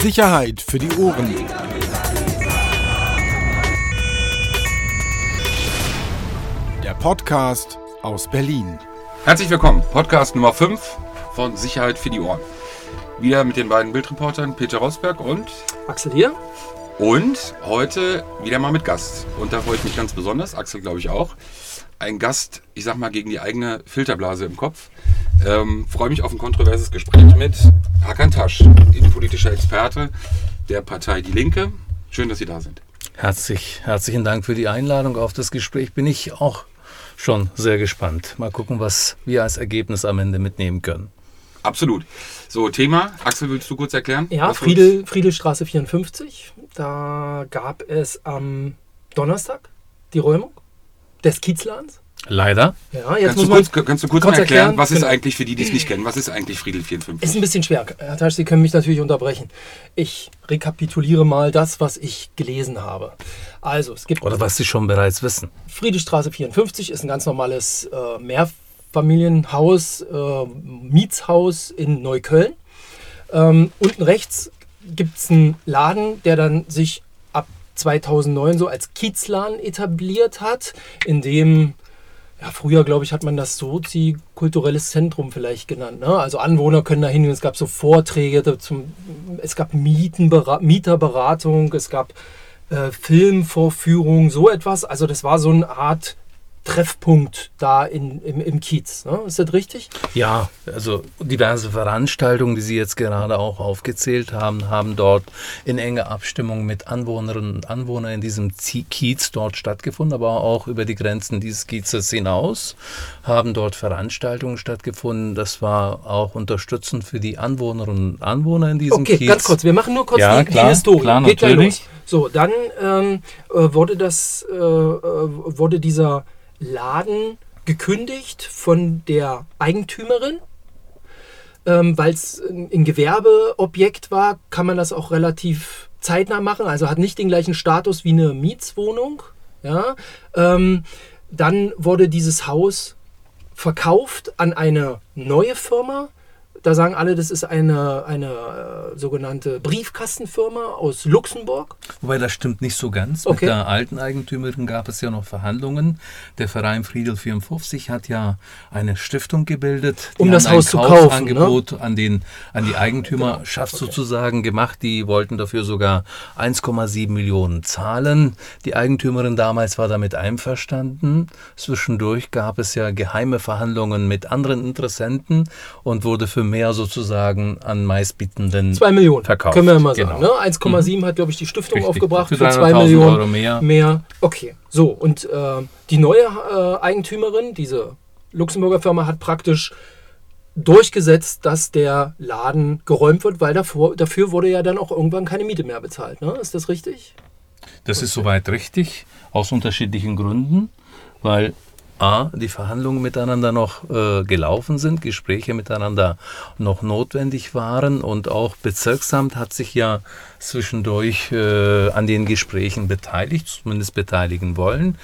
Sicherheit für die Ohren. Der Podcast aus Berlin. Herzlich willkommen, Podcast Nummer 5 von Sicherheit für die Ohren. Wieder mit den beiden Bildreportern Peter Rosberg und Axel hier. Und heute wieder mal mit Gast. Und da freue ich mich ganz besonders, Axel glaube ich auch. Ein Gast, ich sag mal, gegen die eigene Filterblase im Kopf. Ähm, freue mich auf ein kontroverses Gespräch mit Hakan Tasch, innenpolitischer Experte der Partei Die Linke. Schön, dass Sie da sind. Herzlich, herzlichen Dank für die Einladung auf das Gespräch. Bin ich auch schon sehr gespannt. Mal gucken, was wir als Ergebnis am Ende mitnehmen können. Absolut. So, Thema. Axel, willst du kurz erklären? Ja, Friedel, Friedelstraße 54. Da gab es am Donnerstag die Räumung des Kiezlans. Leider. Ja, jetzt kannst, muss du kurz, kannst du kurz, kurz mal erklären, erklären, was ist genau. eigentlich für die, die es nicht kennen, was ist eigentlich Friedel 54? Ist ein bisschen schwer. Herr Tasch, Sie können mich natürlich unterbrechen. Ich rekapituliere mal das, was ich gelesen habe. Also, es gibt. Oder was Sie schon bereits wissen. Friedelstraße 54 ist ein ganz normales äh, Mehrfamilienhaus, äh, Mietshaus in Neukölln. Ähm, unten rechts gibt es einen Laden, der dann sich ab 2009 so als Kiezladen etabliert hat, in dem ja, früher, glaube ich, hat man das Sozi-kulturelles Zentrum vielleicht genannt. Ne? Also Anwohner können da hingehen. Es gab so Vorträge, zum, es gab Mieterberatung, es gab äh, Filmvorführungen, so etwas. Also das war so eine Art Treffpunkt da in, im, im Kiez. Ne? Ist das richtig? Ja, also diverse Veranstaltungen, die Sie jetzt gerade auch aufgezählt haben, haben dort in enger Abstimmung mit Anwohnerinnen und Anwohnern in diesem Kiez dort stattgefunden, aber auch über die Grenzen dieses Kiezes hinaus haben dort Veranstaltungen stattgefunden. Das war auch unterstützend für die Anwohnerinnen und Anwohner in diesem okay, Kiez. ganz kurz, wir machen nur kurz ja, die, klar, die Historie. Klar, Geht natürlich. So, dann ähm, äh, wurde das, äh, äh wurde dieser Laden gekündigt von der Eigentümerin. Ähm, Weil es ein Gewerbeobjekt war, kann man das auch relativ zeitnah machen. Also hat nicht den gleichen Status wie eine Mietswohnung. Ja? Ähm, dann wurde dieses Haus verkauft an eine neue Firma, da sagen alle, das ist eine, eine äh, sogenannte Briefkastenfirma aus Luxemburg. Wobei das stimmt nicht so ganz. Okay. Mit der alten Eigentümerin gab es ja noch Verhandlungen. Der Verein Friedel 54 hat ja eine Stiftung gebildet, um das Haus zu kaufen. Angebot ne? an, den, an die Eigentümerschaft okay. sozusagen gemacht. Die wollten dafür sogar 1,7 Millionen zahlen. Die Eigentümerin damals war damit einverstanden. Zwischendurch gab es ja geheime Verhandlungen mit anderen Interessenten und wurde für mehr sozusagen an meistbietenden Zwei Millionen verkauft. Können wir mal sagen. Genau. Ne? 1,7 mhm. hat, glaube ich, die Stiftung Richtig. aufgebracht für, für 2 Millionen Euro mehr. mehr. Okay, so. Und äh, die neue äh, Eigentümerin, diese Luxemburger Firma, hat praktisch durchgesetzt, dass der Laden geräumt wird, weil davor, dafür wurde ja dann auch irgendwann keine Miete mehr bezahlt. Ne? Ist das richtig? Das okay. ist soweit richtig, aus unterschiedlichen Gründen, weil A, die Verhandlungen miteinander noch äh, gelaufen sind, Gespräche miteinander noch notwendig waren und auch Bezirksamt hat sich ja zwischendurch äh, an den Gesprächen beteiligt, zumindest beteiligen wollen.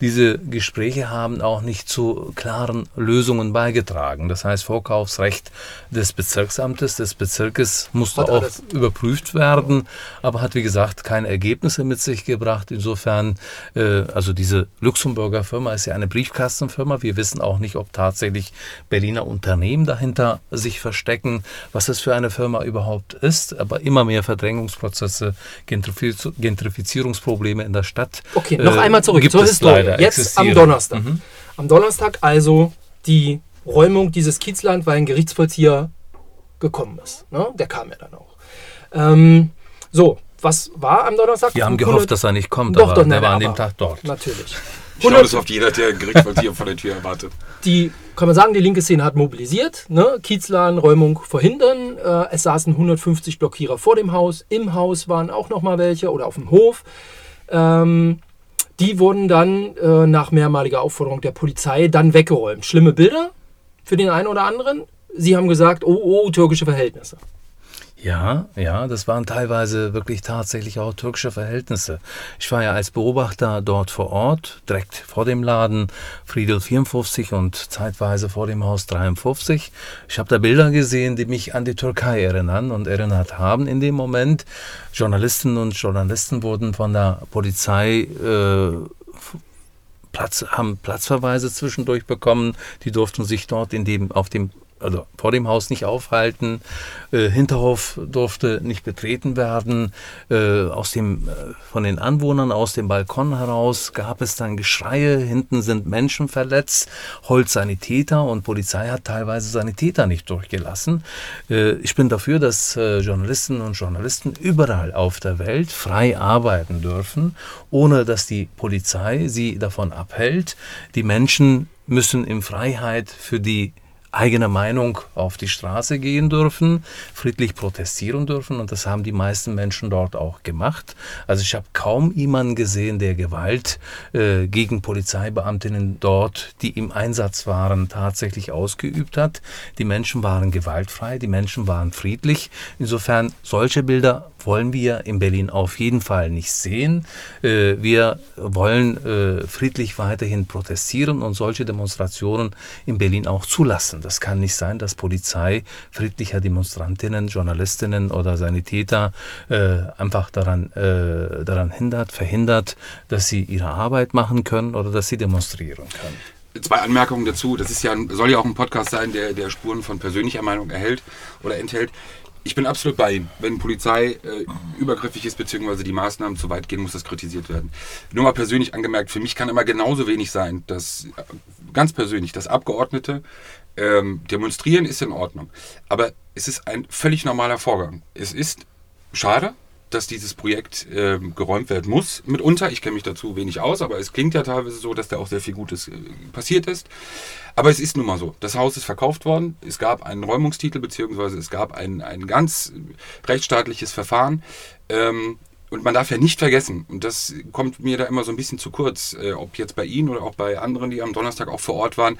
Diese Gespräche haben auch nicht zu klaren Lösungen beigetragen. Das heißt, Vorkaufsrecht des Bezirksamtes, des Bezirkes musste hat auch überprüft werden, aber hat, wie gesagt, keine Ergebnisse mit sich gebracht. Insofern, äh, also diese Luxemburger Firma ist ja eine Briefkastenfirma. Wir wissen auch nicht, ob tatsächlich Berliner Unternehmen dahinter sich verstecken, was es für eine Firma überhaupt ist, aber immer mehr Verdrängungsprozesse Prozesse, Gentrifiz Gentrifizierungsprobleme in der Stadt. Okay, noch äh, einmal zurück zur Historie. Jetzt am Donnerstag. Mhm. Am Donnerstag also die Räumung dieses Kiezland, weil ein Gerichtsvollzieher gekommen ist. Ne? Der kam ja dann auch. Ähm, so, was war am Donnerstag? Wir haben gehofft, dass er nicht kommt, doch, aber doch, nein, er war an dem Tag dort. Natürlich. Schau das auf jeder, der ein Gerichtsvollzieher vor der Tür erwartet. Die, kann man sagen, die linke Szene hat mobilisiert. Ne? Kiezladen, Räumung verhindern. Äh, es saßen 150 Blockierer vor dem Haus. Im Haus waren auch noch mal welche oder auf dem Hof. Ähm, die wurden dann äh, nach mehrmaliger Aufforderung der Polizei dann weggeräumt. Schlimme Bilder für den einen oder anderen. Sie haben gesagt, oh, oh, türkische Verhältnisse. Ja, ja, das waren teilweise wirklich tatsächlich auch türkische Verhältnisse. Ich war ja als Beobachter dort vor Ort, direkt vor dem Laden Friedel 54 und zeitweise vor dem Haus 53. Ich habe da Bilder gesehen, die mich an die Türkei erinnern und erinnert haben in dem Moment. Journalisten und Journalisten wurden von der Polizei äh, Platz, haben Platzverweise zwischendurch bekommen. Die durften sich dort in dem, auf dem also vor dem Haus nicht aufhalten. Äh, Hinterhof durfte nicht betreten werden. Äh, aus dem, äh, von den Anwohnern aus dem Balkon heraus gab es dann Geschreie. Hinten sind Menschen verletzt. Holzsanitäter und Polizei hat teilweise Sanitäter nicht durchgelassen. Äh, ich bin dafür, dass äh, Journalistinnen und Journalisten überall auf der Welt frei arbeiten dürfen, ohne dass die Polizei sie davon abhält. Die Menschen müssen in Freiheit für die eigene Meinung auf die Straße gehen dürfen, friedlich protestieren dürfen und das haben die meisten Menschen dort auch gemacht. Also ich habe kaum jemanden gesehen, der Gewalt äh, gegen Polizeibeamtinnen dort, die im Einsatz waren, tatsächlich ausgeübt hat. Die Menschen waren gewaltfrei, die Menschen waren friedlich. Insofern solche Bilder wollen wir in Berlin auf jeden Fall nicht sehen. Äh, wir wollen äh, friedlich weiterhin protestieren und solche Demonstrationen in Berlin auch zulassen. Das kann nicht sein, dass Polizei friedlicher Demonstrantinnen, Journalistinnen oder Sanitäter äh, einfach daran, daran hindert, verhindert, dass sie ihre Arbeit machen können oder dass sie demonstrieren können zwei Anmerkungen dazu. Das ist ja, soll ja auch ein Podcast sein, der, der Spuren von persönlicher Meinung erhält oder enthält. Ich bin absolut bei Ihnen. Wenn Polizei äh, übergriffig ist, beziehungsweise die Maßnahmen zu weit gehen, muss das kritisiert werden. Nur mal persönlich angemerkt, für mich kann immer genauso wenig sein, dass, äh, ganz persönlich, dass Abgeordnete ähm, demonstrieren ist in Ordnung. Aber es ist ein völlig normaler Vorgang. Es ist schade, dass dieses Projekt äh, geräumt werden muss. Mitunter, ich kenne mich dazu wenig aus, aber es klingt ja teilweise so, dass da auch sehr viel Gutes äh, passiert ist. Aber es ist nun mal so. Das Haus ist verkauft worden. Es gab einen Räumungstitel, beziehungsweise es gab ein, ein ganz rechtsstaatliches Verfahren. Ähm, und man darf ja nicht vergessen, und das kommt mir da immer so ein bisschen zu kurz, äh, ob jetzt bei Ihnen oder auch bei anderen, die am Donnerstag auch vor Ort waren,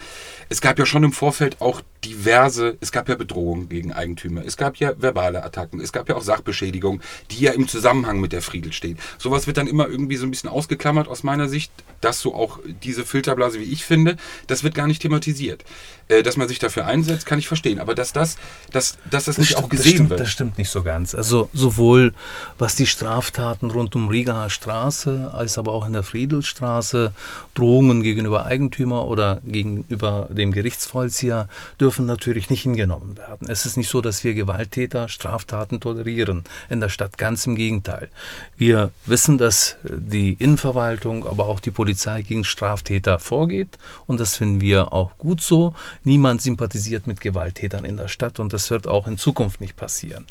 es gab ja schon im Vorfeld auch diverse, es gab ja Bedrohungen gegen Eigentümer, es gab ja verbale Attacken, es gab ja auch Sachbeschädigung, die ja im Zusammenhang mit der Friedel steht. Sowas wird dann immer irgendwie so ein bisschen ausgeklammert aus meiner Sicht, dass so auch diese Filterblase, wie ich finde, das wird gar nicht thematisiert. Äh, dass man sich dafür einsetzt, kann ich verstehen, aber dass das, dass, dass das, das nicht stimmt, auch gesehen das stimmt, wird. Das stimmt nicht so ganz. Also sowohl was die Straftaten rund um Rigaer Straße, als aber auch in der Friedelstraße, Drohungen gegenüber Eigentümer oder gegenüber dem Gerichtsvollzieher dürfen dürfen natürlich nicht hingenommen werden. Es ist nicht so, dass wir Gewalttäter, Straftaten tolerieren in der Stadt. Ganz im Gegenteil. Wir wissen, dass die Innenverwaltung, aber auch die Polizei gegen Straftäter vorgeht und das finden wir auch gut so. Niemand sympathisiert mit Gewalttätern in der Stadt und das wird auch in Zukunft nicht passieren.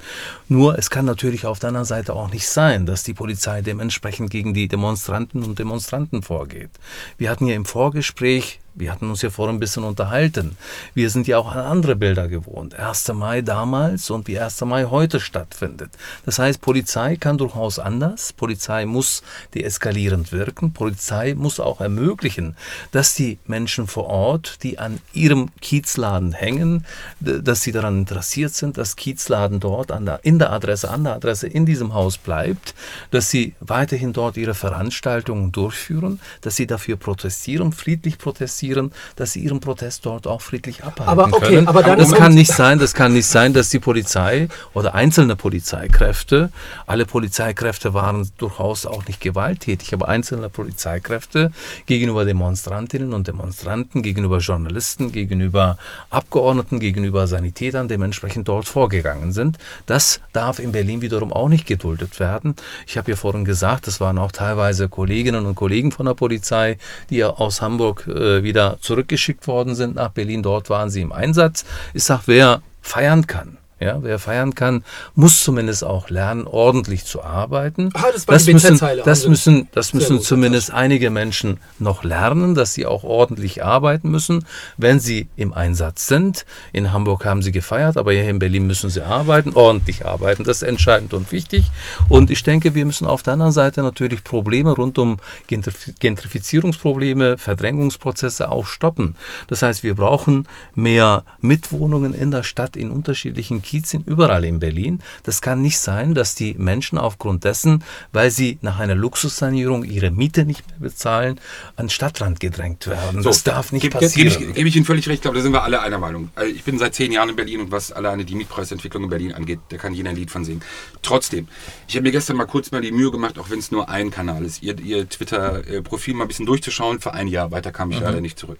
Nur es kann natürlich auf der anderen Seite auch nicht sein, dass die Polizei dementsprechend gegen die Demonstranten und Demonstranten vorgeht. Wir hatten ja im Vorgespräch wir hatten uns ja vorhin ein bisschen unterhalten. Wir sind ja auch an andere Bilder gewohnt. 1. Mai damals und wie 1. Mai heute stattfindet. Das heißt, Polizei kann durchaus anders. Polizei muss deeskalierend wirken. Polizei muss auch ermöglichen, dass die Menschen vor Ort, die an ihrem Kiezladen hängen, dass sie daran interessiert sind, dass Kiezladen dort der, in der Adresse, an der Adresse in diesem Haus bleibt, dass sie weiterhin dort ihre Veranstaltungen durchführen, dass sie dafür protestieren, friedlich protestieren passieren, dass sie ihren Protest dort auch friedlich abhalten aber okay, können. Aber dann das kann nicht sein, das kann nicht sein, dass die Polizei oder einzelne Polizeikräfte, alle Polizeikräfte waren durchaus auch nicht gewalttätig, aber einzelne Polizeikräfte gegenüber Demonstrantinnen und Demonstranten, gegenüber Journalisten, gegenüber Abgeordneten, gegenüber Sanitätern dementsprechend dort vorgegangen sind. Das darf in Berlin wiederum auch nicht geduldet werden. Ich habe ja vorhin gesagt, es waren auch teilweise Kolleginnen und Kollegen von der Polizei, die ja aus Hamburg äh, wieder wieder zurückgeschickt worden sind nach Berlin. Dort waren sie im Einsatz. Ich sage, wer feiern kann, ja, wer feiern kann, muss zumindest auch lernen, ordentlich zu arbeiten. Ah, das, das müssen, das also müssen, das müssen zumindest einige Menschen noch lernen, dass sie auch ordentlich arbeiten müssen, wenn sie im Einsatz sind. In Hamburg haben sie gefeiert, aber hier in Berlin müssen sie arbeiten, ordentlich arbeiten. Das ist entscheidend und wichtig. Und ich denke, wir müssen auf der anderen Seite natürlich Probleme rund um Gentrifizierungsprobleme, Verdrängungsprozesse auch stoppen. Das heißt, wir brauchen mehr Mitwohnungen in der Stadt in unterschiedlichen Kiez Kiez sind, überall in Berlin. Das kann nicht sein, dass die Menschen aufgrund dessen, weil sie nach einer Luxussanierung ihre Miete nicht mehr bezahlen, an Stadtrand gedrängt werden. So, das darf nicht gebe passieren. Gebe ich, gebe ich Ihnen völlig recht, ich glaube, da sind wir alle einer Meinung. Also Ich bin seit zehn Jahren in Berlin und was alleine die Mietpreisentwicklung in Berlin angeht, da kann jeder ein Lied von singen. Trotzdem, ich habe mir gestern mal kurz mal die Mühe gemacht, auch wenn es nur ein Kanal ist, Ihr, Ihr Twitter-Profil mal ein bisschen durchzuschauen für ein Jahr. Weiter kam ich leider nicht zurück.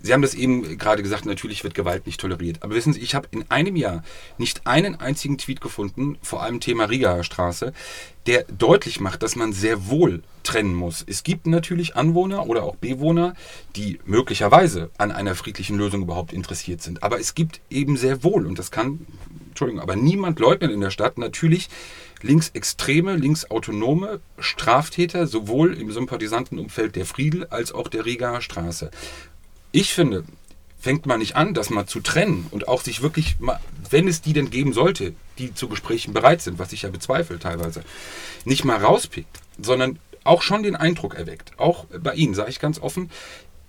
Sie haben das eben gerade gesagt, natürlich wird Gewalt nicht toleriert. Aber wissen Sie, ich habe in einem Jahr nicht einen einzigen Tweet gefunden, vor allem Thema Rigaer Straße, der deutlich macht, dass man sehr wohl trennen muss. Es gibt natürlich Anwohner oder auch Bewohner, die möglicherweise an einer friedlichen Lösung überhaupt interessiert sind. Aber es gibt eben sehr wohl, und das kann, Entschuldigung, aber niemand leugnen in der Stadt, natürlich linksextreme, linksautonome Straftäter, sowohl im Sympathisantenumfeld der Friedel als auch der Rigaer Straße. Ich finde, fängt man nicht an, das mal zu trennen und auch sich wirklich, mal, wenn es die denn geben sollte, die zu Gesprächen bereit sind, was ich ja bezweifle teilweise, nicht mal rauspickt, sondern auch schon den Eindruck erweckt, auch bei Ihnen, sage ich ganz offen,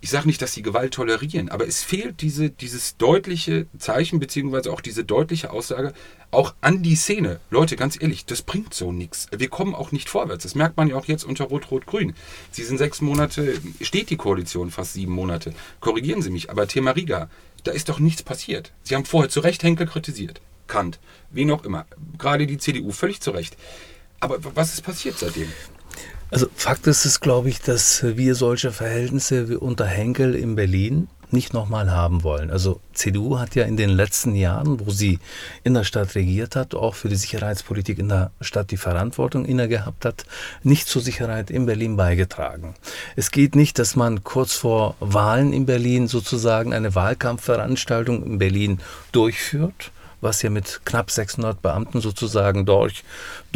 ich sage nicht, dass sie Gewalt tolerieren, aber es fehlt diese, dieses deutliche Zeichen, beziehungsweise auch diese deutliche Aussage, auch an die Szene. Leute, ganz ehrlich, das bringt so nichts. Wir kommen auch nicht vorwärts. Das merkt man ja auch jetzt unter Rot-Rot-Grün. Sie sind sechs Monate, steht die Koalition fast sieben Monate. Korrigieren Sie mich, aber Thema Riga, da ist doch nichts passiert. Sie haben vorher zu Recht Henkel kritisiert. Kant, wen auch immer. Gerade die CDU, völlig zu Recht. Aber was ist passiert seitdem? Also Fakt ist es, glaube ich, dass wir solche Verhältnisse wie unter Henkel in Berlin nicht nochmal haben wollen. Also CDU hat ja in den letzten Jahren, wo sie in der Stadt regiert hat, auch für die Sicherheitspolitik in der Stadt die Verantwortung inne gehabt hat, nicht zur Sicherheit in Berlin beigetragen. Es geht nicht, dass man kurz vor Wahlen in Berlin sozusagen eine Wahlkampfveranstaltung in Berlin durchführt was ja mit knapp 600 Beamten sozusagen dort,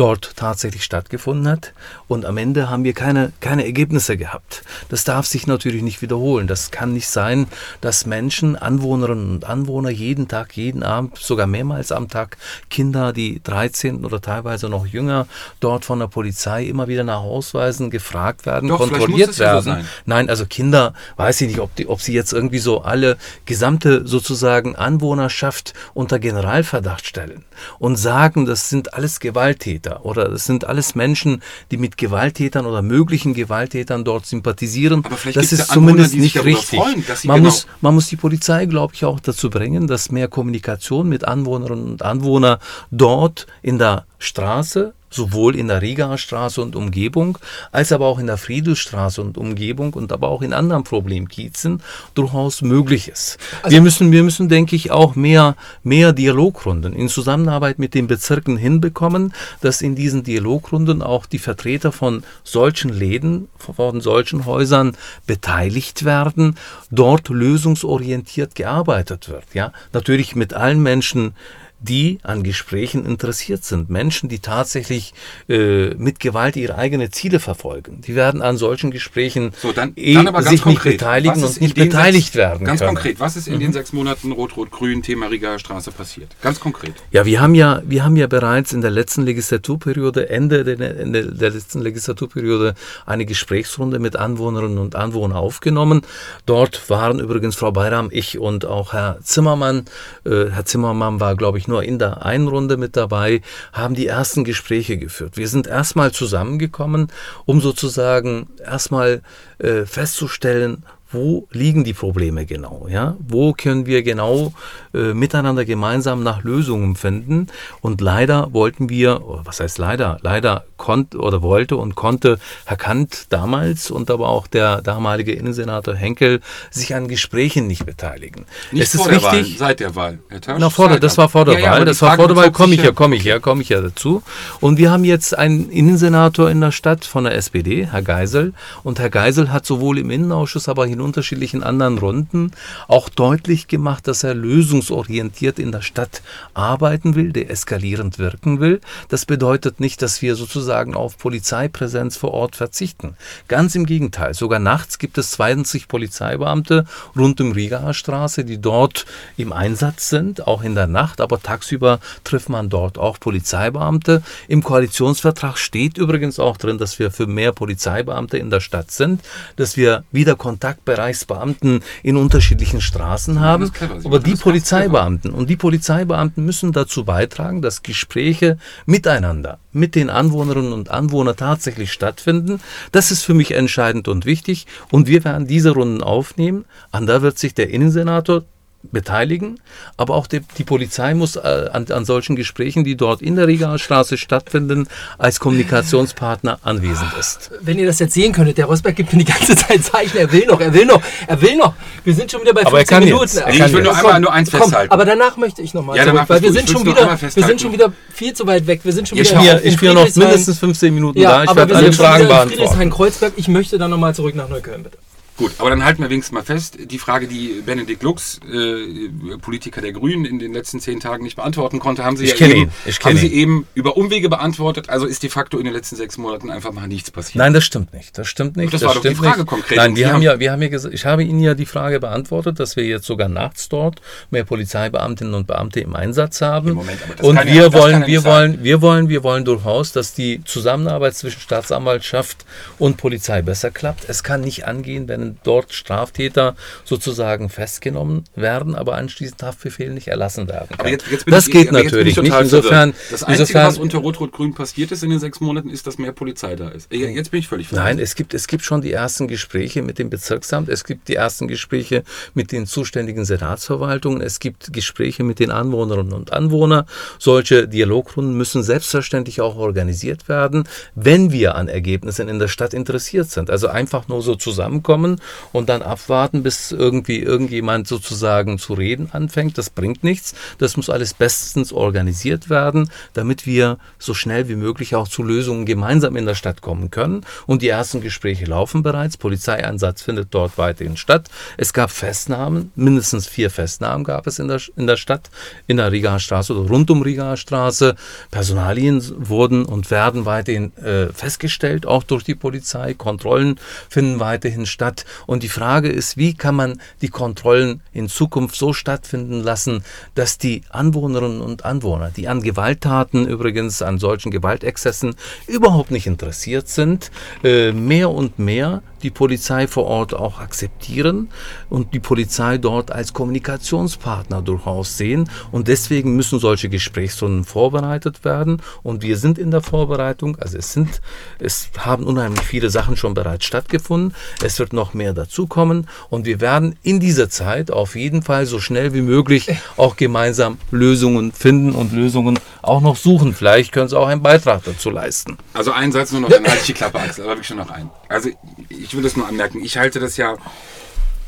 dort tatsächlich stattgefunden hat. Und am Ende haben wir keine, keine Ergebnisse gehabt. Das darf sich natürlich nicht wiederholen. Das kann nicht sein, dass Menschen, Anwohnerinnen und Anwohner jeden Tag, jeden Abend, sogar mehrmals am Tag, Kinder, die 13 oder teilweise noch jünger, dort von der Polizei immer wieder nach Ausweisen gefragt werden, Doch, kontrolliert ja werden. so Nein, also Kinder, weiß ich nicht, ob, die, ob sie jetzt irgendwie so alle gesamte sozusagen Anwohnerschaft unter General Generalverdacht stellen und sagen, das sind alles Gewalttäter oder das sind alles Menschen, die mit Gewalttätern oder möglichen Gewalttätern dort sympathisieren, Aber vielleicht das ist ja Anwohner, zumindest nicht richtig. freuen, dass sie man, genau- muss, man muss die Polizei, glaube ich, auch dazu bringen, dass mehr Kommunikation mit Anwohnerinnen und Anwohnern dort in der Straße sowohl in der Rigaer Straße und Umgebung, als aber auch in der Friedelstraße und Umgebung und aber auch in anderen Problemkiezen durchaus möglich ist. wir müssen, wir müssen, denke ich, auch mehr, mehr Dialogrunden in Zusammenarbeit mit den Bezirken hinbekommen, dass in diesen Dialogrunden auch die Vertreter von solchen Läden, von solchen Häusern beteiligt werden, dort lösungsorientiert gearbeitet wird. Ja, natürlich mit allen Menschen, die an Gesprächen interessiert sind. Menschen, die tatsächlich äh, mit Gewalt ihre eigenen Ziele verfolgen. Die werden an solchen Gesprächen So, dann, eh dann sich konkret. nicht beteiligen und nicht beteiligt sechs, werden Ganz können. konkret, was ist in den sechs Monaten Rot-Rot-Grün Thema Rigaer Straße passiert? Ganz konkret. Ja, wir haben ja, wir haben ja bereits in der letzten Legislaturperiode, Ende der, Ende der letzten Legislaturperiode, eine Gesprächsrunde mit Anwohnerinnen und Anwohnern aufgenommen. Dort waren übrigens Frau Bayram, ich und auch Herr Zimmermann. Äh, Herr Zimmermann war, glaube ich, nur in der einen Runde mit dabei, haben die ersten Gespräche geführt. Wir sind erstmal zusammengekommen, um sozusagen erstmal äh, festzustellen, wo liegen die Probleme genau? Ja? Wo können wir genau äh, miteinander gemeinsam nach Lösungen finden? Und leider wollten wir, was heißt leider? Leider konnte oder wollte und konnte Herr Kant damals und aber auch der damalige Innensenator Henkel sich an Gesprächen nicht beteiligen. Nicht es ist vor der Wahl, richtig, seit der Wahl. Na, vor der, das war vor der Ja, ja, Wahl, die das war vor der Wahl, komme ich ja, komme ich ja, komme ich ja dazu. Und wir haben jetzt einen Innensenator in der Stadt von der SPD, Herr Geisel. Und Herr Geisel hat sowohl im Innenausschuss, aber in unterschiedlichen anderen Runden auch deutlich gemacht, dass er lösungsorientiert in der Stadt arbeiten will, deeskalierend wirken will. Das bedeutet nicht, dass wir sozusagen auf Polizeipräsenz vor Ort verzichten. Ganz im Gegenteil. Sogar nachts gibt es 20 Polizeibeamte rund um Rigaer Straße, die dort im Einsatz sind, auch in der Nacht. Aber tagsüber trifft man dort auch Polizeibeamte. Im Koalitionsvertrag steht übrigens auch drin, dass wir für mehr Polizeibeamte in der Stadt sind, dass wir wieder Kontakt Bereichsbeamten in unterschiedlichen Straßen haben, clever. Aber die Polizeibeamten und die Polizeibeamten müssen dazu beitragen, dass Gespräche miteinander mit den Anwohnerinnen und Anwohnern tatsächlich stattfinden. Das ist für mich entscheidend und wichtig und wir werden diese Runden aufnehmen. An da wird sich der Innensenator beteiligen, aber auch die, die Polizei muss äh, an, an solchen Gesprächen, die dort in der Rigaer Straße stattfinden, als Kommunikationspartner anwesend ist. Wenn ihr das jetzt sehen könntet, der Rosberg gibt mir die ganze Zeit Zeichen, er will noch, er will noch, er will noch. Wir sind schon wieder bei 15 Aber er kann Minuten. jetzt. Er ich will nur einmal nur eins Komm, festhalten. aber danach möchte ich nochmal Ja, zurück, weil wir sind, Ich schon wieder, wir sind schon wieder viel zu weit weg. Wir sind schon Ihr wieder in Ich spiele noch mindestens 15 Minuten ja, da. Ich aber werde wir alle sind schon Fragen beantworten. Friedrichshain-Kreuzberg. Ich möchte dann nochmal zurück nach Neukölln, bitte. Gut, aber dann halten wir wenigstens mal fest, die Frage, die Benedikt Lux, äh, Politiker der Grünen, in den letzten zehn Tagen nicht beantworten konnte, haben Sie Ich ja eben, ihn, ich haben Sie eben über Umwege beantwortet. Also ist de facto in den letzten sechs Monaten einfach mal nichts passiert. Nein, das stimmt nicht. Das stimmt nicht. Das war doch die Frage nicht. konkret. Nein, wir haben haben- ja, wir haben ja gesagt, ich habe Ihnen ja die Frage beantwortet, dass wir jetzt sogar nachts dort mehr Polizeibeamtinnen und Beamte im Einsatz haben. Moment, aber das und kann ja- wir das kann wollen, wir wollen, wir wollen, wir wollen durchaus, dass die Zusammenarbeit zwischen Staatsanwaltschaft und Polizei besser klappt. Es kann nicht angehen, wenn dort Straftäter sozusagen festgenommen werden, aber anschließend Haftbefehl nicht erlassen werden. Kann. Aber jetzt, jetzt das ich, geht natürlich nicht. Insofern. Das Einzige, insofern was unter Rot-Rot-Grün passiert ist in den sechs Monaten, ist, dass mehr Polizei da ist. Jetzt bin ich völlig verwirrt. Nein, es gibt, es gibt schon die ersten Gespräche mit dem Bezirksamt, es gibt die ersten Gespräche mit den zuständigen Senatsverwaltungen, es gibt Gespräche mit den Anwohnerinnen und Anwohnern. Solche Dialogrunden müssen selbstverständlich auch organisiert werden, wenn wir an Ergebnissen in der Stadt interessiert sind. Also einfach nur so zusammenkommen und dann abwarten, bis irgendwie irgendjemand sozusagen zu reden anfängt, das bringt nichts. Das muss alles bestens organisiert werden, damit wir so schnell wie möglich auch zu Lösungen gemeinsam in der Stadt kommen können. Und die ersten Gespräche laufen bereits. Polizeieinsatz findet dort weiterhin statt. Es gab Festnahmen, mindestens vier Festnahmen gab es in der, in der Stadt, in der Rigaer Straße oder rund um Rigaer Straße. Personalien wurden und werden weiterhin äh, festgestellt, auch durch die Polizei. Kontrollen finden weiterhin statt. Und die Frage ist, wie kann man die Kontrollen in Zukunft so stattfinden lassen, dass die Anwohnerinnen und Anwohner, die an Gewalttaten übrigens, an solchen Gewaltexzessen überhaupt nicht interessiert sind, äh, mehr und mehr die Polizei vor Ort auch akzeptieren und die Polizei dort als Kommunikationspartner durchaus sehen. Und deswegen müssen solche Gesprächsrunden vorbereitet werden. Und wir sind in der Vorbereitung. Also es sind, es haben unheimlich viele Sachen schon bereits stattgefunden. Es wird noch mehr dazukommen. Und wir werden in dieser Zeit auf jeden Fall so schnell wie möglich auch gemeinsam Lösungen finden und Lösungen auch noch suchen. Vielleicht können Sie auch einen Beitrag dazu leisten. Also einen Satz nur noch, dann halte ich die Klappe, Axel, aber wirklich schon noch einen. Also ich will das nur anmerken. Ich halte das ja,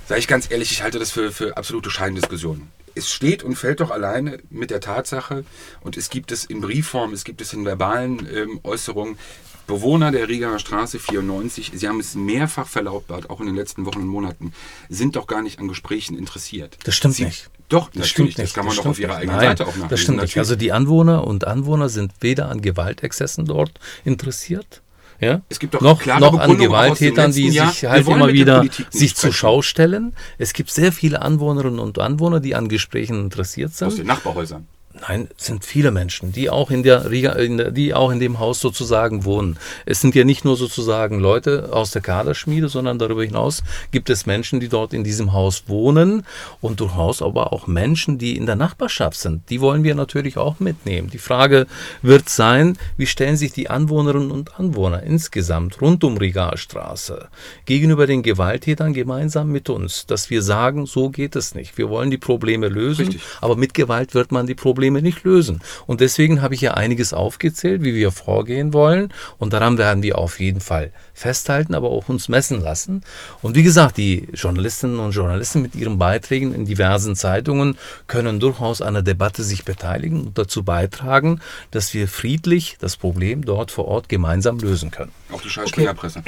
sage ich ganz ehrlich, ich halte das für, für absolute Scheindiskussionen. Es steht und fällt doch alleine mit der Tatsache, und es gibt es in Briefform, es gibt es in verbalen ähm, Äußerungen, Bewohner der Rigaer Straße 94, Sie haben es mehrfach verlautbart, auch in den letzten Wochen und Monaten, sind doch gar nicht an Gesprächen interessiert. Das stimmt Sie, nicht. Doch, Das natürlich, das nicht. kann man das doch auf Ihrer nicht. eigenen Nein, Seite auch nachlesen. Das stimmt nicht. natürlich. Also die Anwohner und Anwohner sind weder an Gewaltexzessen dort interessiert. Ja? Es gibt doch noch, noch an aus Gewalttätern, die Jahr, sich halt immer wieder sich zur. Schau stellen. Es gibt sehr viele Anwohnerinnen und Anwohner, die an Gesprächen interessiert aus sind. den Nachbarhäusern. Nein, es sind viele Menschen, die auch in der Riga, in der, die auch in dem Haus sozusagen wohnen. Es sind ja nicht nur sozusagen Leute aus der Kaderschmiede, sondern darüber hinaus gibt es Menschen, die dort in diesem Haus wohnen und durchaus aber auch Menschen, die in der Nachbarschaft sind. Die wollen wir natürlich auch mitnehmen. Die Frage wird sein, wie stellen sich die Anwohnerinnen und Anwohner insgesamt rund um Rigaer Straße gegenüber den Gewalttätern gemeinsam mit uns, dass wir sagen, so geht es nicht. Wir wollen die Probleme lösen, Richtig. aber mit Gewalt wird man die Probleme nicht lösen. Und deswegen habe ich ja einiges aufgezählt, wie wir vorgehen wollen. Und daran werden wir auf jeden Fall festhalten, aber auch uns messen lassen. Und wie gesagt, die Journalistinnen und Journalisten mit ihren Beiträgen in diversen Zeitungen können durchaus an der Debatte sich beteiligen und dazu beitragen, dass wir friedlich das Problem dort vor Ort gemeinsam lösen können. Auch die scheiß Springerpresse.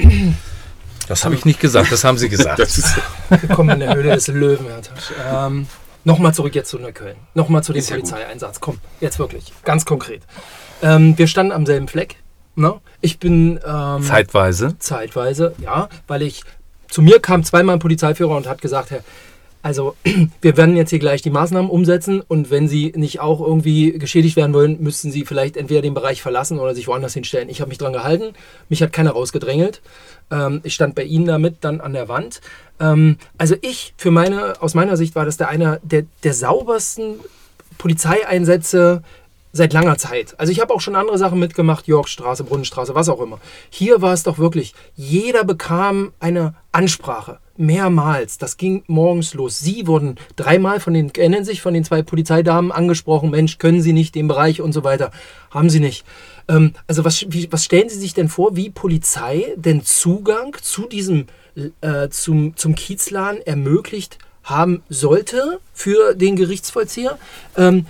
Das habe ich nicht gesagt, das haben Sie gesagt. Das ist, Willkommen in der Höhle des Löwen, Herr Tasch. Ähm, Nochmal zurück jetzt zu Neukölln. Nochmal zu dem Ist ja gut. Polizeieinsatz. Komm, jetzt wirklich. Ganz konkret. Ähm, wir standen am selben Fleck. Ne? Ich bin ähm, Zeitweise. zeitweise, ja, weil ich zu mir kam zweimal ein Polizeiführer und hat gesagt, Herr, also wir werden jetzt hier gleich die Maßnahmen umsetzen und wenn Sie nicht auch irgendwie geschädigt werden wollen, müssten Sie vielleicht entweder den Bereich verlassen oder sich woanders hinstellen. Ich habe mich dran gehalten, mich hat keiner rausgedrängelt. Ähm, ich stand bei Ihnen damit dann an der Wand. Ähm, also ich, für meine, aus meiner Sicht war das der einer der, der saubersten Polizeieinsätze seit langer Zeit. Also ich habe auch schon andere Sachen mitgemacht, Yorkstraße, Brunnenstraße, was auch immer. Hier war es doch wirklich, jeder bekam eine Ansprache. Mehrmals. Das ging morgens los. Sie wurden dreimal von den, erinnern sich, von den zwei Polizeidamen angesprochen. Mensch, können Sie nicht den Bereich und so weiter. Haben Sie nicht. Ähm, also was, wie, was stellen Sie sich denn vor, wie Polizei den Zugang zu diesem, äh, zum, zum Kiezladen ermöglicht haben sollte für den Gerichtsvollzieher? Ähm,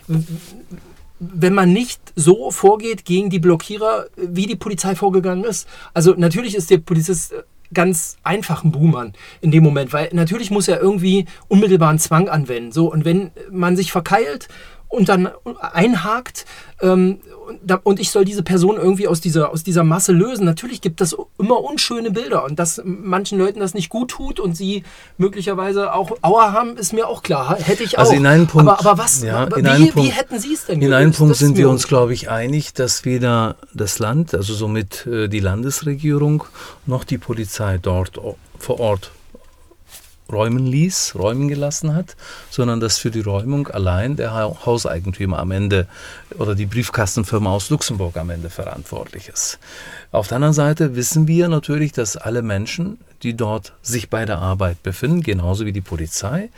wenn man nicht so vorgeht gegen die Blockierer, wie die Polizei vorgegangen ist. Also natürlich ist der Polizist äh, ganz einfach ein Buhmann in dem Moment, weil natürlich muss er irgendwie unmittelbaren Zwang anwenden. So, und wenn man sich verkeilt und dann einhakt ähm, und ich soll diese Person irgendwie aus dieser, aus dieser Masse lösen. Natürlich gibt es immer unschöne Bilder und dass manchen Leuten das nicht gut tut und sie möglicherweise auch Auer haben, ist mir auch klar. Hätte ich also auch. In einem Punkt, aber, aber was, ja, wie, einem Punkt, wie hätten Sie es denn In einem? Punkt sind wir uns, glaube ich, einig, dass weder das Land, also somit äh, die Landesregierung, noch die Polizei dort vor Ort räumen ließ, räumen gelassen hat, sondern dass für die Räumung allein der Hauseigentümer am Ende oder die Briefkastenfirma aus Luxemburg am Ende verantwortlich ist. Auf der anderen Seite wissen wir natürlich, dass alle Menschen, die dort sich bei der Arbeit befinden, genauso wie die Polizei,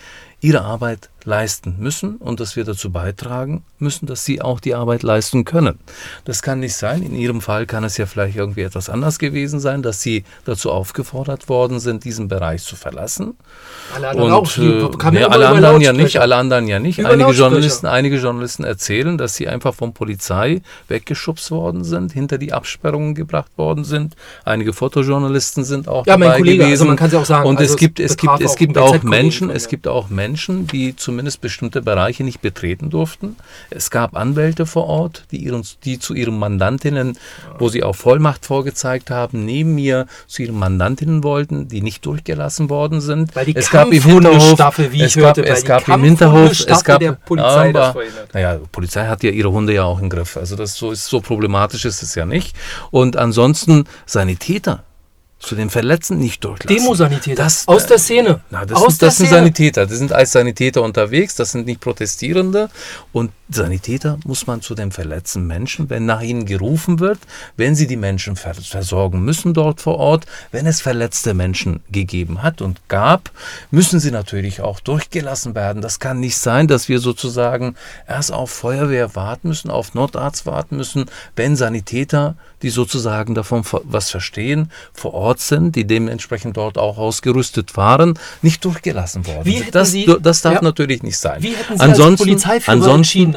ihre Arbeit leisten müssen und dass wir dazu beitragen müssen, dass sie auch die Arbeit leisten können. Das kann nicht sein. In Ihrem Fall kann es ja vielleicht irgendwie etwas anders gewesen sein, dass Sie dazu aufgefordert worden sind, diesen Bereich zu verlassen. Alle anderen auch. Die äh, nee, alle anderen ja nicht, alle anderen ja nicht. Über Einige. Journalisten, einige Journalisten erzählen, dass sie einfach von Polizei weggeschubst worden sind, hinter die Absperrungen gebracht worden sind. Einige Fotojournalisten sind auch Ja, mein dabei Kollege, also gewesen. man kann's ja auch sagen, Und also es es gibt, es gibt, es auch gibt auch Menschen, es gibt auch Menschen, die zumindest bestimmte Bereiche nicht betreten durften. Es gab Anwälte vor Ort, die, ihren, die zu ihren Mandantinnen, wo sie auch Vollmacht vorgezeigt haben, neben mir zu ihren Mandantinnen wollten, die nicht durchgelassen worden sind. Weil die es gab im Hinterhof, wie ich es gab, hörte, es gab im Hinterhof, es gab der Polizei das aber, naja, die Polizei hat ja ihre Hunde ja auch im Griff. Also das so ist so problematisch ist es ja nicht. Und ansonsten Sanitäter zu den Verletzten nicht durchlassen. Demosanitäter. Das, aus äh, der Szene. Na, das, aus sind, das sind Szene. Sanitäter. Die sind als Sanitäter unterwegs, das sind nicht Protestierende. Und Sanitäter muss man zu den verletzten Menschen, wenn nach ihnen gerufen wird, wenn sie die Menschen ver versorgen müssen dort vor Ort, wenn es verletzte Menschen gegeben hat und gab, müssen sie natürlich auch durchgelassen werden. Das kann nicht sein, dass wir sozusagen erst auf Feuerwehr warten müssen, auf Notarzt warten müssen, wenn Sanitäter, die sozusagen davon was verstehen, vor Ort sind, die dementsprechend dort auch ausgerüstet waren, nicht durchgelassen worden Wie Das, Sie- das darf ja. natürlich nicht sein. Wie hätten Sie als Polizeiführer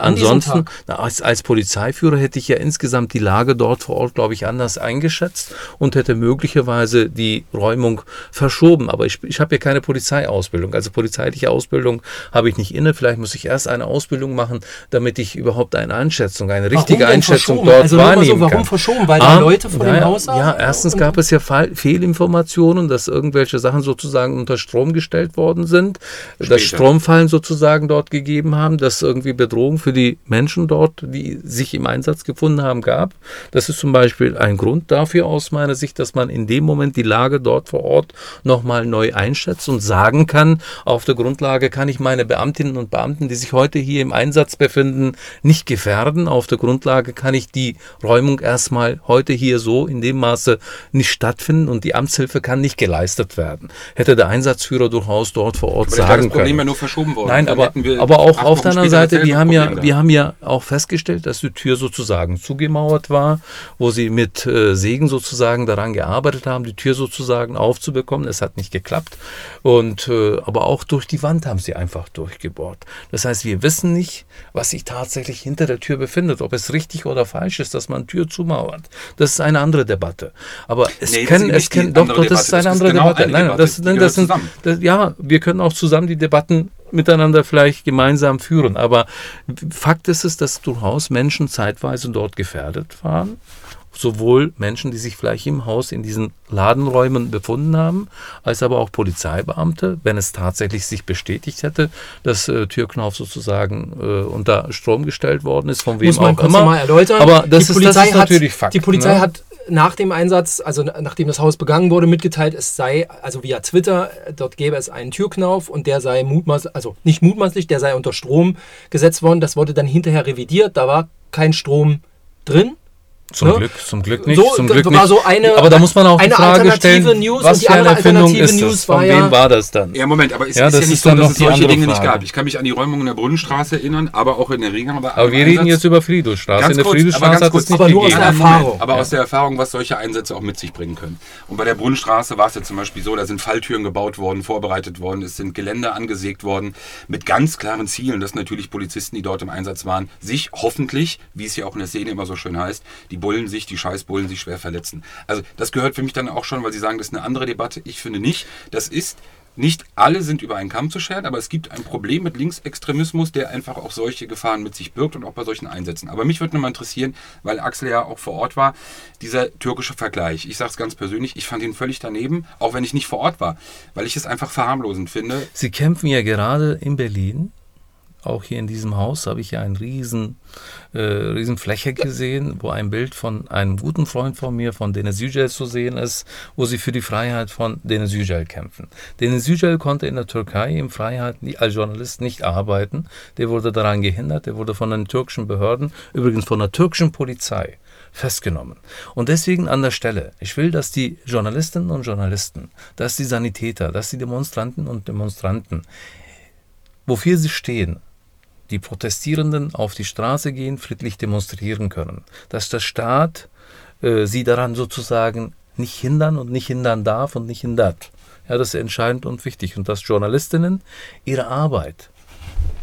ansonsten, Tag? na, als, als Polizeiführer hätte ich ja insgesamt die Lage dort vor Ort, glaube ich, anders eingeschätzt und hätte möglicherweise die Räumung verschoben. Aber ich, ich habe ja keine Polizeiausbildung. Also polizeiliche Ausbildung habe ich nicht inne. Vielleicht muss ich erst eine Ausbildung machen, damit ich überhaupt eine Einschätzung, eine richtige Einschätzung dort Also mal so, wahrnehmen warum kann. verschoben? Weil da Ah, Leute vor dem naja, Haus? Ja, erstens gab es ja Fehlinformationen, dass irgendwelche Sachen sozusagen unter Strom gestellt worden sind, dass Später. Stromfallen sozusagen dort gegeben haben, dass irgendwie Bedrohung für die Menschen dort, die sich im Einsatz gefunden haben, gab. Das ist zum Beispiel ein Grund dafür aus meiner Sicht, dass man in dem Moment die Lage dort vor Ort nochmal neu einschätzt und sagen kann, auf der Grundlage kann ich meine Beamtinnen und Beamten, die sich heute hier im Einsatz befinden, nicht gefährden. Auf der Grundlage kann ich die Räumung erstmal heute hier so in dem Maße nicht stattfinden und die Amtshilfe kann nicht geleistet werden. Hätte der Einsatzführer durchaus dort vor Ort Aber sagen das Problem ja können. nur verschoben worden. Nein, Dann aber, aber auch auf der anderen Seite, wir haben, ja, wir haben ja auch festgestellt, dass die Tür sozusagen zugemauert war, wo sie mit äh, Sägen sozusagen daran gearbeitet haben, die Tür sozusagen aufzubekommen. Es hat nicht geklappt. Und, äh, aber auch durch die Wand haben sie einfach durchgebohrt. Das heißt, wir wissen nicht, was sich tatsächlich hinter der Tür befindet, ob es richtig oder falsch ist, dass man Tür zumauert. Das ist eine andere Debatte. Aber es Nee, ist es können, doch, doch, das ist eine Das ist andere genau Debatte. eine Nein, Debatte. das, sind, das, ja, wir können auch zusammen die Debatten miteinander vielleicht gemeinsam führen. Aber Fakt ist es, dass durchaus Menschen zeitweise dort gefährdet waren. Sowohl Menschen, die sich vielleicht im Haus in diesen Ladenräumen befunden haben, als aber auch Polizeibeamte, wenn es tatsächlich sich bestätigt hätte, dass äh, Türknauf sozusagen äh, unter Strom gestellt worden ist, von wem muss man auch immer. mal erläutern. Aber das, die ist, Polizei das ist hat, natürlich Fakt. Die Polizei ne? hat nach dem Einsatz, also nachdem das Haus begangen wurde, mitgeteilt, es sei, also via Twitter, dort gäbe es einen Türknauf und der sei mutmaßlich, also nicht mutmaßlich, der sei unter Strom gesetzt worden. Das wurde dann hinterher revidiert, da war kein Strom drin. Zum Ne? Glück, zum Glück nicht. So, zum Glück war nicht. so eine- aber da muss man auch die eine Frage alternative stellen, News was und die für eine andere Erfindung alternative ist News das? war Von ja- wem war das dann? Ja, Moment, aber es Ja, ist das ja nicht so, dass es solche Dinge nicht Frage. gab. Ich kann mich an die Räumung in der Brunnenstraße erinnern, aber auch in der Regenau. war Aber wir ein reden Einsatz- jetzt über Friedrichstraße. Ganz In der kurz, aber Friedrichstraße ganz hat kurz. es nicht Aber nur aus gegeben. der Erfahrung. aber Ja. aus der Erfahrung, was solche Einsätze auch mit sich bringen können. Und bei der Brunnenstraße war es ja zum Beispiel so, da sind Falltüren gebaut worden, vorbereitet worden, es sind Geländer angesägt worden, mit ganz klaren Zielen, dass natürlich Polizisten, die dort im Einsatz waren, sich hoffentlich, wie es ja auch in der Szene immer so schön heißt, die Bullen sich, die Scheißbullen sich schwer verletzen. Also das gehört für mich dann auch schon, weil Sie sagen, das ist eine andere Debatte. Ich finde nicht, das ist nicht alle sind über einen Kamm zu scheren, aber es gibt ein Problem mit Linksextremismus, der einfach auch solche Gefahren mit sich birgt und auch bei solchen Einsätzen. Aber mich würde nochmal interessieren, weil Axel ja auch vor Ort war, dieser türkische Vergleich. Ich sage es ganz persönlich, ich fand ihn völlig daneben, auch wenn ich nicht vor Ort war, weil ich es einfach verharmlosend finde. Sie kämpfen ja gerade in Berlin. Auch hier in diesem Haus habe ich ja eine riesen, äh, riesen Fläche gesehen, wo ein Bild von einem guten Freund von mir, von Deniz Yücel zu sehen ist, wo sie für die Freiheit von Deniz Yücel kämpfen. Deniz Yücel konnte in der Türkei in Freiheit als Journalist nicht arbeiten. Der wurde daran gehindert, der wurde von den türkischen Behörden, übrigens von der türkischen Polizei, festgenommen. Und deswegen an der Stelle, ich will, dass die Journalistinnen und Journalisten, dass die Sanitäter, dass die Demonstranten und Demonstranten, wofür sie stehen, die Protestierenden auf die Straße gehen, friedlich demonstrieren können. Dass der Staat äh, sie daran sozusagen nicht hindern und nicht hindern darf und nicht hindert. Ja, das ist entscheidend und wichtig. Und dass Journalistinnen ihre Arbeit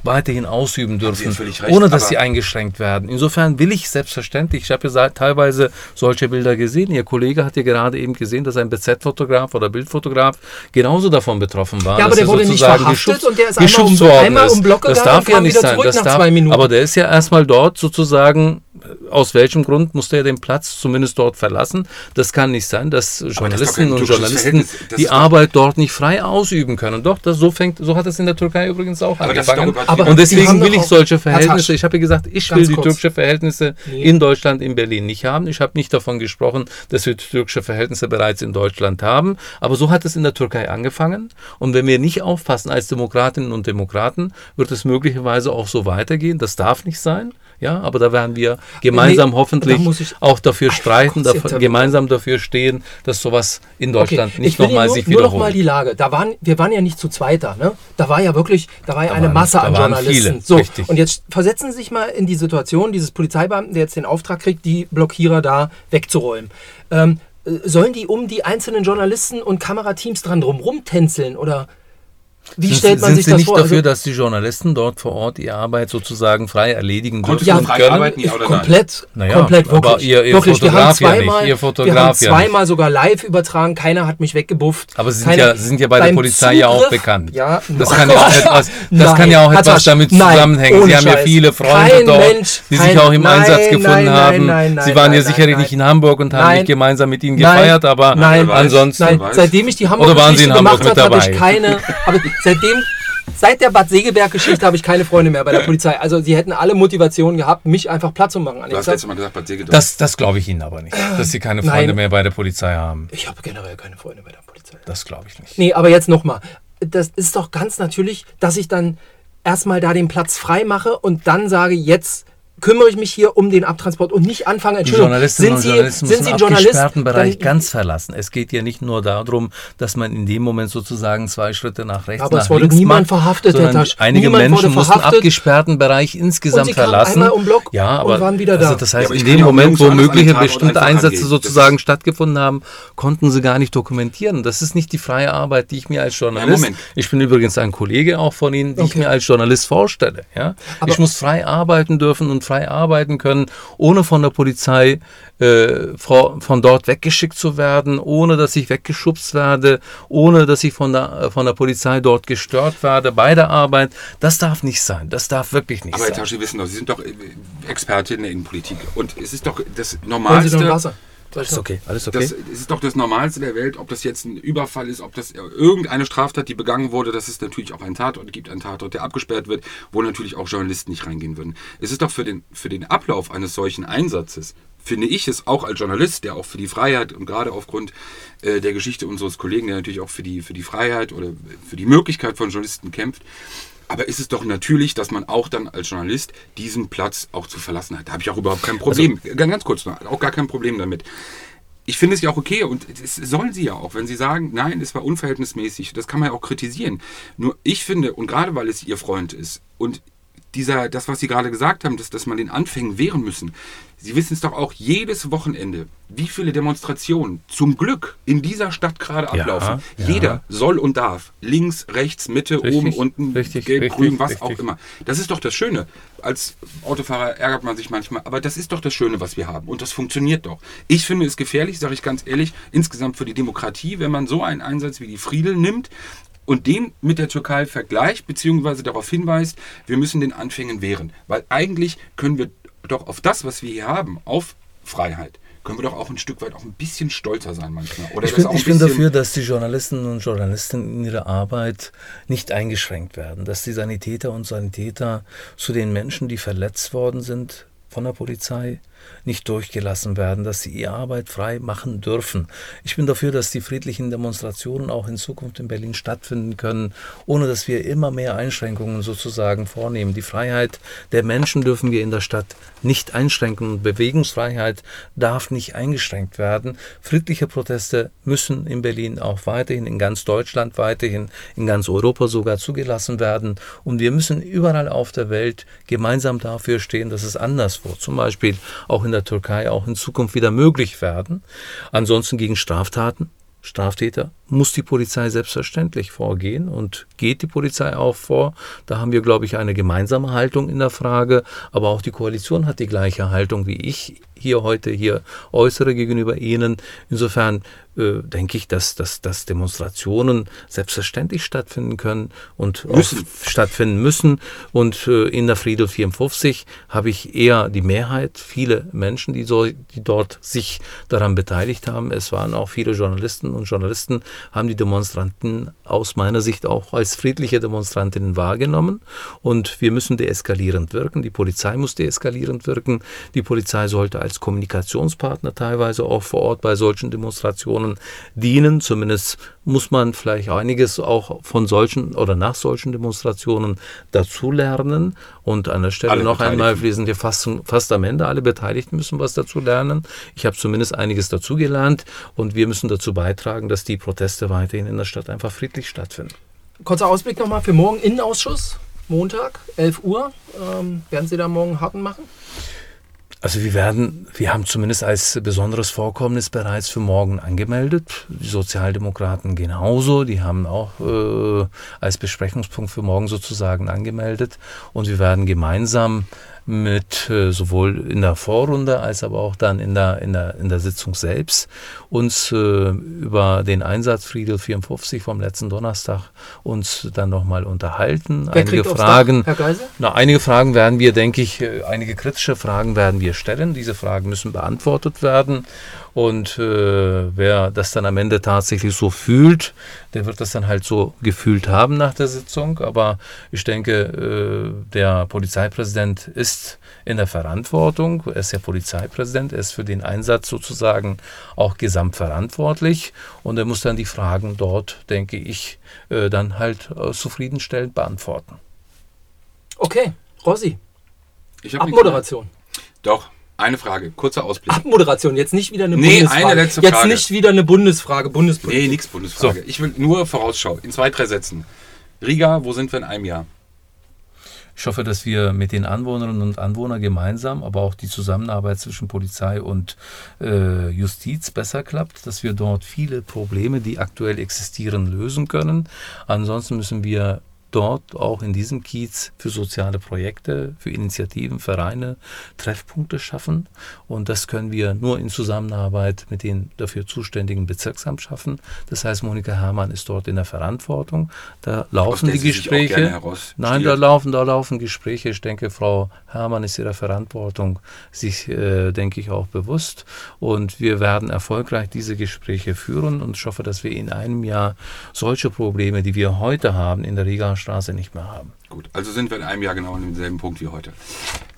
weiterhin ausüben dürfen, recht, ohne dass sie eingeschränkt werden. Insofern will ich selbstverständlich, ich habe ja teilweise solche Bilder gesehen, Ihr Kollege hat ja gerade eben gesehen, dass ein BZ-Fotograf oder Bildfotograf genauso davon betroffen war. Ja, aber der er wurde nicht sozusagen verhaftet und der ist einmal um- einmal ist. um Block Das gegangen darf und ja nicht wieder sein. Das nach darf, zwei Minuten. aber der ist ja erstmal dort sozusagen, aus welchem Grund musste er den Platz zumindest dort verlassen? Das kann nicht sein, dass Journalistinnen und Journalisten. Das die Arbeit dort nicht frei ausüben können. Doch, das, so, fängt, so hat es in der Türkei übrigens auch Aber das angefangen. übertrieben. Aber Und deswegen will ich solche Verhältnisse, ich habe ja gesagt, ich will die kurz. türkische Verhältnisse Nee. in Deutschland, in Berlin nicht haben. Ich habe nicht davon gesprochen, dass wir türkische Verhältnisse bereits in Deutschland haben. Aber so hat es in der Türkei angefangen. Und wenn wir nicht aufpassen als Demokratinnen und Demokraten, wird es möglicherweise auch so weitergehen. Das darf nicht sein. Ja, aber da werden wir gemeinsam Nee, hoffentlich da muss ich- auch dafür streiten, intervenieren. gemeinsam dafür stehen, dass sowas in Deutschland Okay, nicht nochmal nur, sich nur noch mal wiederholt. die Lage. Da waren, wir waren ja nicht zu zweiter, ne? Da war ja wirklich, da war ja Da eine waren- Masse da an Journalisten. viele, so, richtig. und jetzt versetzen Sie sich mal in die Situation dieses Polizeibeamten, der jetzt den Auftrag kriegt, die Blockierer da wegzuräumen. Ähm, äh, sollen die um die einzelnen Journalisten und Kamerateams dran drum rumtänzeln oder wie Sind, stellt man sind sich Sie das nicht vor? dafür, Also, dass die Journalisten dort vor Ort ihre Arbeit sozusagen frei erledigen dürfen Konntest Ja, frei können? arbeiten, ja oder nein? komplett, Naja, komplett aber wirklich. ihr- ihr wirklich, wir haben Fotograf ja nicht, zweimal, wir Fotograf haben ja zweimal sogar live übertragen. Keiner hat mich weggebufft. Aber Sie sind, Keiner- ja, Sie sind ja bei der Polizei ja auch Zugriff- bekannt. Ja, das kann ja auch etwas, das Nein, kann ja auch etwas damit nein, zusammenhängen. Sie haben ja viele Freunde Kein dort, Mensch, die kein- sich auch im nein, Einsatz gefunden nein, haben. nein, Sie waren ja sicherlich nicht in Hamburg und haben nicht gemeinsam mit Ihnen gefeiert, aber ansonsten. Seitdem ich die Oder waren Sie Hamburg-Geschichte in Hamburg gemacht mit habe, habe ich dabei? keine. Seitdem, seit der Bad Segeberg-Geschichte habe ich keine Freunde mehr bei der Polizei. Also sie hätten alle Motivationen gehabt, mich einfach platt zu machen. an Du hast letztes Mal gesagt, Bad Segeberg. Das, das glaube ich Ihnen aber nicht, dass Sie keine Freunde Nein. mehr bei der Polizei haben. Ich habe generell keine Freunde bei der Polizei. Das glaube ich nicht. Nee, aber jetzt nochmal. Das ist doch ganz natürlich, dass ich dann erstmal da den Platz frei mache und dann sage, jetzt kümmere ich mich hier um den Abtransport und nicht anfange, Die Entschuldigung, Journalistinnen und sind Sie, Journalisten sind müssen Sie den Journalist? abgesperrten Bereich ganz verlassen. Es geht ja nicht nur darum, dass man in dem Moment sozusagen zwei Schritte nach rechts, Aber nach es wurde niemand macht, verhaftet, Herr Tasch. Einige Niemand Menschen wurde mussten abgesperrten Bereich insgesamt Und sie verlassen. einmal um Block ja, und aber waren wieder also da. das Ja, heißt, ich in dem ja Moment, wo mögliche bestimmte Einsätze. Das sozusagen stattgefunden haben, konnten sie gar nicht dokumentieren. Das ist nicht die freie Arbeit, die ich mir als Journalist, Moment. ich bin übrigens ein Kollege auch von Ihnen, die ich Okay. mir als Journalist vorstelle. Ja? Aber- ich muss frei arbeiten dürfen und frei arbeiten können, ohne von der Polizei äh, von dort weggeschickt zu werden, ohne dass ich weggeschubst werde, ohne dass ich von der, äh, von der Polizei dort gestört werde bei der Arbeit. Das darf nicht sein. Das darf wirklich nicht Aber Herr sein. Tasch, Sie wissen doch, Sie sind doch äh, Experte in der Innenpolitik. Und es ist doch das Wollen Sie noch ein Normalste. Alles okay, alles okay. Das es ist doch das Normalste der Welt, ob das jetzt ein Überfall ist, ob das irgendeine Straftat, die begangen wurde, dass es natürlich auch einen Tatort gibt, einen Tatort, der abgesperrt wird, wo natürlich auch Journalisten nicht reingehen würden. Es ist doch für den, für den Ablauf eines solchen Einsatzes finde ich es auch als Journalist, der auch für die Freiheit und gerade aufgrund äh, der Geschichte unseres Kollegen, der natürlich auch für die, für die Freiheit oder für die Möglichkeit von Journalisten kämpft, aber ist es doch natürlich, dass man auch dann als Journalist diesen Platz auch zu verlassen hat. Da habe ich auch überhaupt kein Problem. Also, ganz kurz noch, auch gar kein Problem damit. Ich finde es ja auch okay und das sollen sie ja auch, wenn sie sagen, nein, es war unverhältnismäßig. Das kann man ja auch kritisieren. Nur ich finde, und gerade weil es ihr Freund ist und dieser, das, was Sie gerade gesagt haben, dass, dass man den Anfängen wehren müssen. Sie wissen es doch auch jedes Wochenende, wie viele Demonstrationen zum Glück in dieser Stadt gerade ablaufen. Ja, ja. Jeder soll und darf. Links, rechts, Mitte, richtig, oben, unten, richtig, gelb, richtig, grün, was auch immer. Das ist doch das Schöne. Als Autofahrer ärgert man sich manchmal, aber das ist doch das Schöne, was wir haben. Und das funktioniert doch. Ich finde es gefährlich, sage ich ganz ehrlich, insgesamt für die Demokratie, wenn man so einen Einsatz wie die Friedel nimmt, und den mit der Türkei vergleicht, beziehungsweise darauf hinweist, wir müssen den Anfängen wehren. Weil eigentlich können wir doch auf das, was wir hier haben, auf Freiheit, können wir doch auch ein Stück weit auch ein bisschen stolzer sein manchmal. Oder ich bin, ich bin dafür, dass die Journalisten und Journalisten in ihrer Arbeit nicht eingeschränkt werden, dass die Sanitäter und Sanitäter zu den Menschen, die verletzt worden sind von der Polizei, nicht durchgelassen werden, dass sie ihre Arbeit frei machen dürfen. Ich bin dafür, dass die friedlichen Demonstrationen auch in Zukunft in Berlin stattfinden können, ohne dass wir immer mehr Einschränkungen sozusagen vornehmen. Die Freiheit der Menschen dürfen wir in der Stadt nicht einschränken und Bewegungsfreiheit darf nicht eingeschränkt werden. Friedliche Proteste müssen in Berlin auch weiterhin, in ganz Deutschland weiterhin, in ganz Europa sogar zugelassen werden. Und wir müssen überall auf der Welt gemeinsam dafür stehen, dass es anderswo, zum Beispiel auch in der Türkei auch in Zukunft wieder möglich werden. Ansonsten gegen Straftaten, Straftäter muss die Polizei selbstverständlich vorgehen und geht die Polizei auch vor. Da haben wir, glaube ich, eine gemeinsame Haltung in der Frage, aber auch die Koalition hat die gleiche Haltung, wie ich hier heute hier äußere gegenüber Ihnen. Insofern äh, denke ich, dass, dass, dass Demonstrationen selbstverständlich stattfinden können und müssen. stattfinden müssen. Und äh, in der Friedel 54 habe ich eher die Mehrheit, viele Menschen, die, so, die dort sich daran beteiligt haben. Es waren auch viele Journalisten und Journalisten, haben die Demonstranten aus meiner Sicht auch als friedliche Demonstrantinnen wahrgenommen. Und wir müssen deeskalierend wirken. Die Polizei muss deeskalierend wirken. Die Polizei sollte als Kommunikationspartner teilweise auch vor Ort bei solchen Demonstrationen dienen. Zumindest muss man vielleicht einiges auch von solchen oder nach solchen Demonstrationen dazulernen. Und an der Stelle alle noch einmal, wir sind ja fast, fast am Ende, alle Beteiligten müssen was dazu lernen. Ich habe zumindest einiges dazugelernt und wir müssen dazu beitragen, dass die Proteste weiterhin in der Stadt einfach friedlich stattfinden. Kurzer Ausblick nochmal für morgen Innenausschuss, Montag, 11 Uhr. Ähm, werden Sie da morgen harten machen? Also wir werden, wir haben zumindest als besonderes Vorkommnis bereits für morgen angemeldet. Die Sozialdemokraten genauso, die haben auch äh, als Besprechungspunkt für morgen sozusagen angemeldet. Und wir werden gemeinsam mit äh, sowohl in der Vorrunde als aber auch dann in der, in der, in der Sitzung selbst uns äh, über den Einsatz Friedel 54 vom letzten Donnerstag uns dann nochmal unterhalten. Wer einige Fragen, Dach, Herr Na, einige Fragen werden wir, denke ich, äh, einige kritische Fragen werden wir stellen. Diese Fragen müssen beantwortet werden. Und äh, wer das dann am Ende tatsächlich so fühlt, der wird das dann halt so gefühlt haben nach der Sitzung. Aber ich denke, äh, der Polizeipräsident ist in der Verantwortung. Er ist der Polizeipräsident, er ist für den Einsatz sozusagen auch gesamtverantwortlich. Und er muss dann die Fragen dort, denke ich, äh, dann halt äh, zufriedenstellend beantworten. Okay, Rossi. Abmoderation. Doch, eine Frage, kurzer Ausblick. Abmoderation, jetzt nicht wieder eine nee, Bundesfrage. eine letzte Frage. Jetzt nicht wieder eine Bundesfrage, Bundespolitik. Nee, nichts Bundesfrage. So. Ich will nur Vorausschau, in zwei, drei Sätzen. Riga, wo sind wir in einem Jahr? Ich hoffe, dass wir mit den Anwohnerinnen und Anwohnern gemeinsam, aber auch die Zusammenarbeit zwischen Polizei und äh, Justiz besser klappt, dass wir dort viele Probleme, die aktuell existieren, lösen können. Ansonsten müssen wir dort auch in diesem Kiez für soziale Projekte, für Initiativen, Vereine Treffpunkte schaffen. Und das können wir nur in Zusammenarbeit mit den dafür zuständigen Bezirksamt schaffen. Das heißt, Monika Herrmann ist dort in der Verantwortung. Da laufen die Gespräche. Nein, da laufen, da laufen Gespräche. Ich denke, Frau Herrmann ist ihrer Verantwortung sich, äh, denke ich, auch bewusst. Und wir werden erfolgreich diese Gespräche führen. Und ich hoffe, dass wir in einem Jahr solche Probleme, die wir heute haben in der Riga Straße nicht mehr haben. Gut, also sind wir in einem Jahr genau an demselben Punkt wie heute.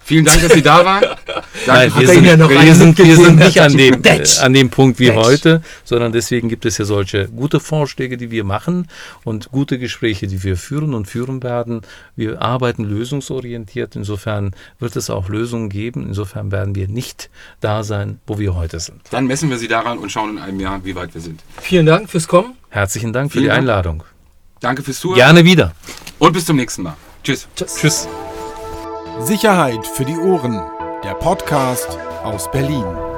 Vielen Dank, dass Sie da waren. Nein, wir für- sind, ja noch wir, sind, wir sind nicht an dem, äh, an dem Punkt wie heute, sondern deswegen gibt es ja solche gute Vorschläge, die wir machen und gute Gespräche, die wir führen und führen werden. Wir arbeiten lösungsorientiert. Insofern wird es auch Lösungen geben. Insofern werden wir nicht da sein, wo wir heute sind. Dann messen wir Sie daran und schauen in einem Jahr, wie weit wir sind. Vielen Dank fürs Kommen. Herzlichen Dank für Vielen die Dank. Einladung. Danke fürs Zuhören Gerne wieder. und bis zum nächsten Mal. Tschüss. Tschüss. Tschüss. Sicherheit für die Ohren. Der Podcast aus Berlin.